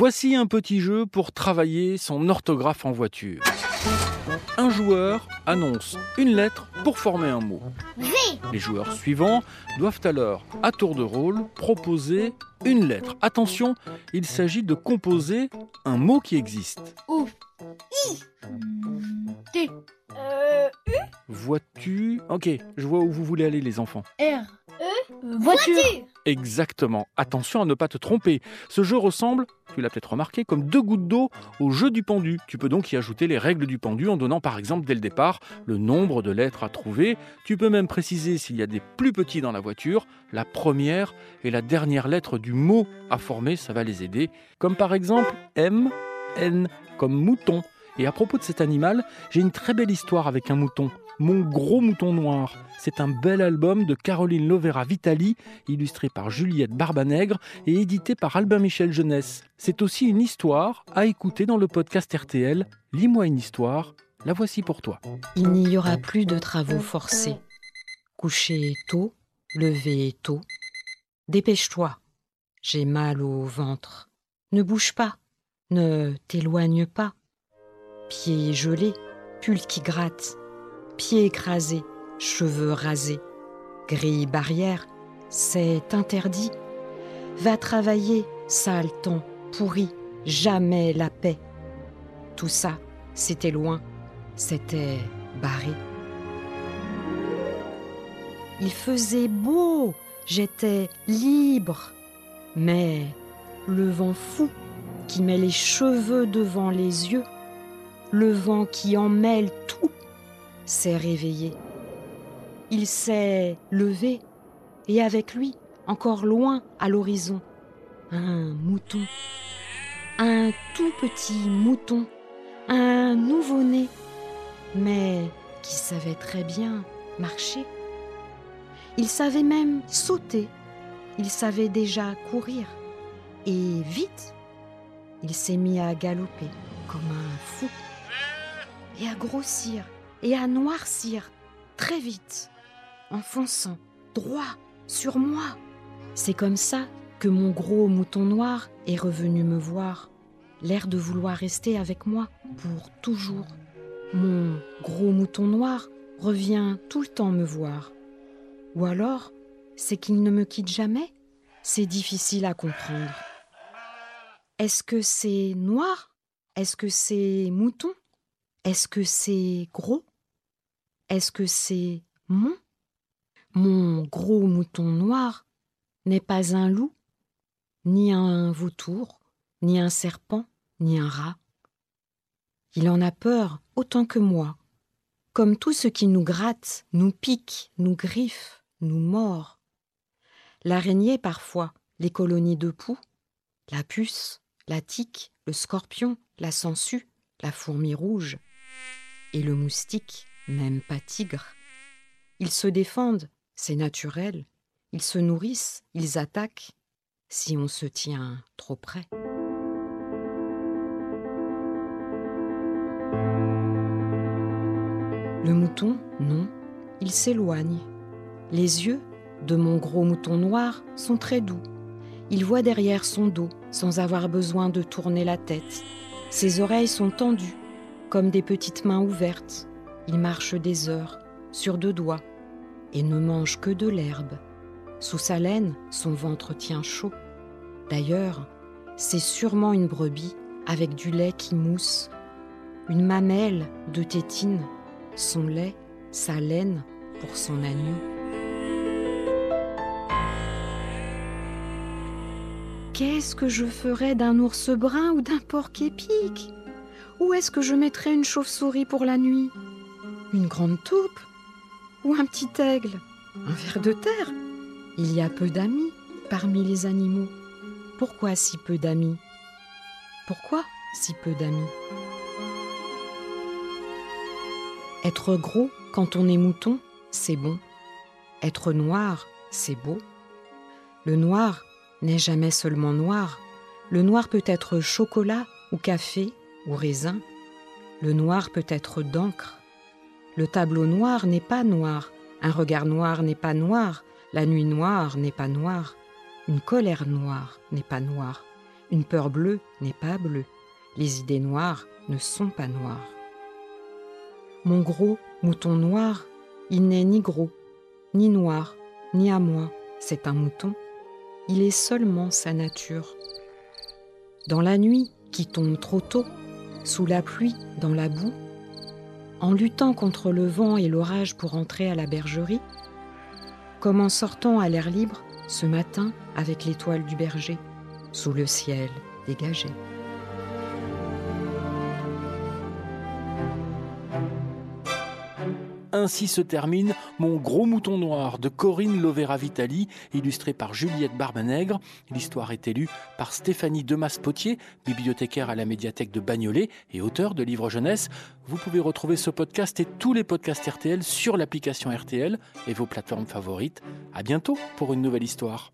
Voici un petit jeu pour travailler son orthographe en voiture. Un joueur annonce une lettre pour former un mot. Les joueurs suivants doivent alors, à tour de rôle, proposer une lettre. Attention, il s'agit de composer un mot qui existe. O. I. T. Euh, Vois-tu? Ok, je vois où vous voulez aller les enfants. R. E. Voiture. Exactement. Attention à ne pas te tromper. Ce jeu ressemble, tu l'as peut-être remarqué, comme deux gouttes d'eau au jeu du pendu. Tu peux donc y ajouter les règles du pendu en donnant par exemple dès le départ le nombre de lettres à trouver. Tu peux même préciser s'il y a des plus petits dans la voiture, la première et la dernière lettre du mot à former, ça va les aider. Comme par exemple M, N, comme mouton. Et à propos de cet animal, j'ai une très belle histoire avec un mouton. Mon gros mouton noir. C'est un bel album de Caroline Lovera Vitali, illustré par Juliette Barbanègre et édité par Albin Michel Jeunesse. C'est aussi une histoire à écouter dans le podcast RTL. Lis-moi une histoire, la voici pour toi. Il n'y aura plus de travaux forcés. Coucher tôt, lever tôt. Dépêche-toi, j'ai mal au ventre. Ne bouge pas, ne t'éloigne pas. Pieds gelés, pull qui gratte, pieds écrasés, cheveux rasés, grille barrière, c'est interdit. Va travailler, sale temps, pourri, jamais la paix. Tout ça, c'était loin, c'était barré. Il faisait beau, j'étais libre, mais le vent fou qui met les cheveux devant les yeux, le vent qui en mêle tout, s'est réveillé. Il s'est levé, et avec lui, encore loin à l'horizon, un mouton, un tout petit mouton, un nouveau-né, mais qui savait très bien marcher. Il savait même sauter, il savait déjà courir, et vite, il s'est mis à galoper comme un fou, et à grossir, et à noircir très vite, en fonçant droit sur moi. C'est comme ça que mon gros mouton noir est revenu me voir, l'air de vouloir rester avec moi pour toujours. Mon gros mouton noir revient tout le temps me voir. Ou alors, c'est qu'il ne me quitte jamais? C'est difficile à comprendre. Est-ce que c'est noir? Est-ce que c'est mouton? Est-ce que c'est gros? Est-ce que c'est mon? Mon gros mouton noir n'est pas un loup, ni un vautour, ni un serpent, ni un rat. Il en a peur autant que moi, comme tout ce qui nous gratte, nous pique, nous griffe, nous mord. L'araignée parfois, les colonies de poux, la puce, la tique, le scorpion, la sangsue, la fourmi rouge, et le moustique, même pas tigre. Ils se défendent, c'est naturel, ils se nourrissent, ils attaquent, si on se tient trop près. Le mouton, non, il s'éloigne. Les yeux de mon gros mouton noir sont très doux. Il voit derrière son dos sans avoir besoin de tourner la tête. Ses oreilles sont tendues, comme des petites mains ouvertes. Il marche des heures, sur deux doigts, et ne mange que de l'herbe. Sous sa laine, son ventre tient chaud. D'ailleurs, c'est sûrement une brebis avec du lait qui mousse, une mamelle de tétine, son lait, sa laine pour son agneau. Qu'est-ce que je ferais d'un ours brun ou d'un porc épique? Où est-ce que je mettrais une chauve-souris pour la nuit? Une grande taupe Ou un petit aigle Un ver de terre Il y a peu d'amis parmi les animaux. Pourquoi si peu d'amis? Pourquoi si peu d'amis? Être gros quand on est mouton, c'est bon. Être noir, c'est beau. Le noir n'est jamais seulement noir. Le noir peut être chocolat ou café ou raisin. Le noir peut être d'encre. Le tableau noir n'est pas noir. Un regard noir n'est pas noir. La nuit noire n'est pas noire. Une colère noire n'est pas noire. Une peur bleue n'est pas bleue. Les idées noires ne sont pas noires. Mon gros mouton noir, il n'est ni gros, ni noir, ni à moi. C'est un mouton. Il est seulement sa nature. Dans la nuit qui tombe trop tôt, sous la pluie, dans la boue, en luttant contre le vent et l'orage pour entrer à la bergerie, comme en sortant à l'air libre ce matin avec l'étoile du berger, sous le ciel dégagé. Ainsi se termine Mon gros mouton noir de Corinne Lovera Vitali, illustré par Juliette Barbanègre. L'histoire est élue par Stéphanie Demas-Potier, bibliothécaire à la médiathèque de Bagnolet et auteur de livres jeunesse. Vous pouvez retrouver ce podcast et tous les podcasts RTL sur l'application RTL et vos plateformes favorites. À bientôt pour une nouvelle histoire.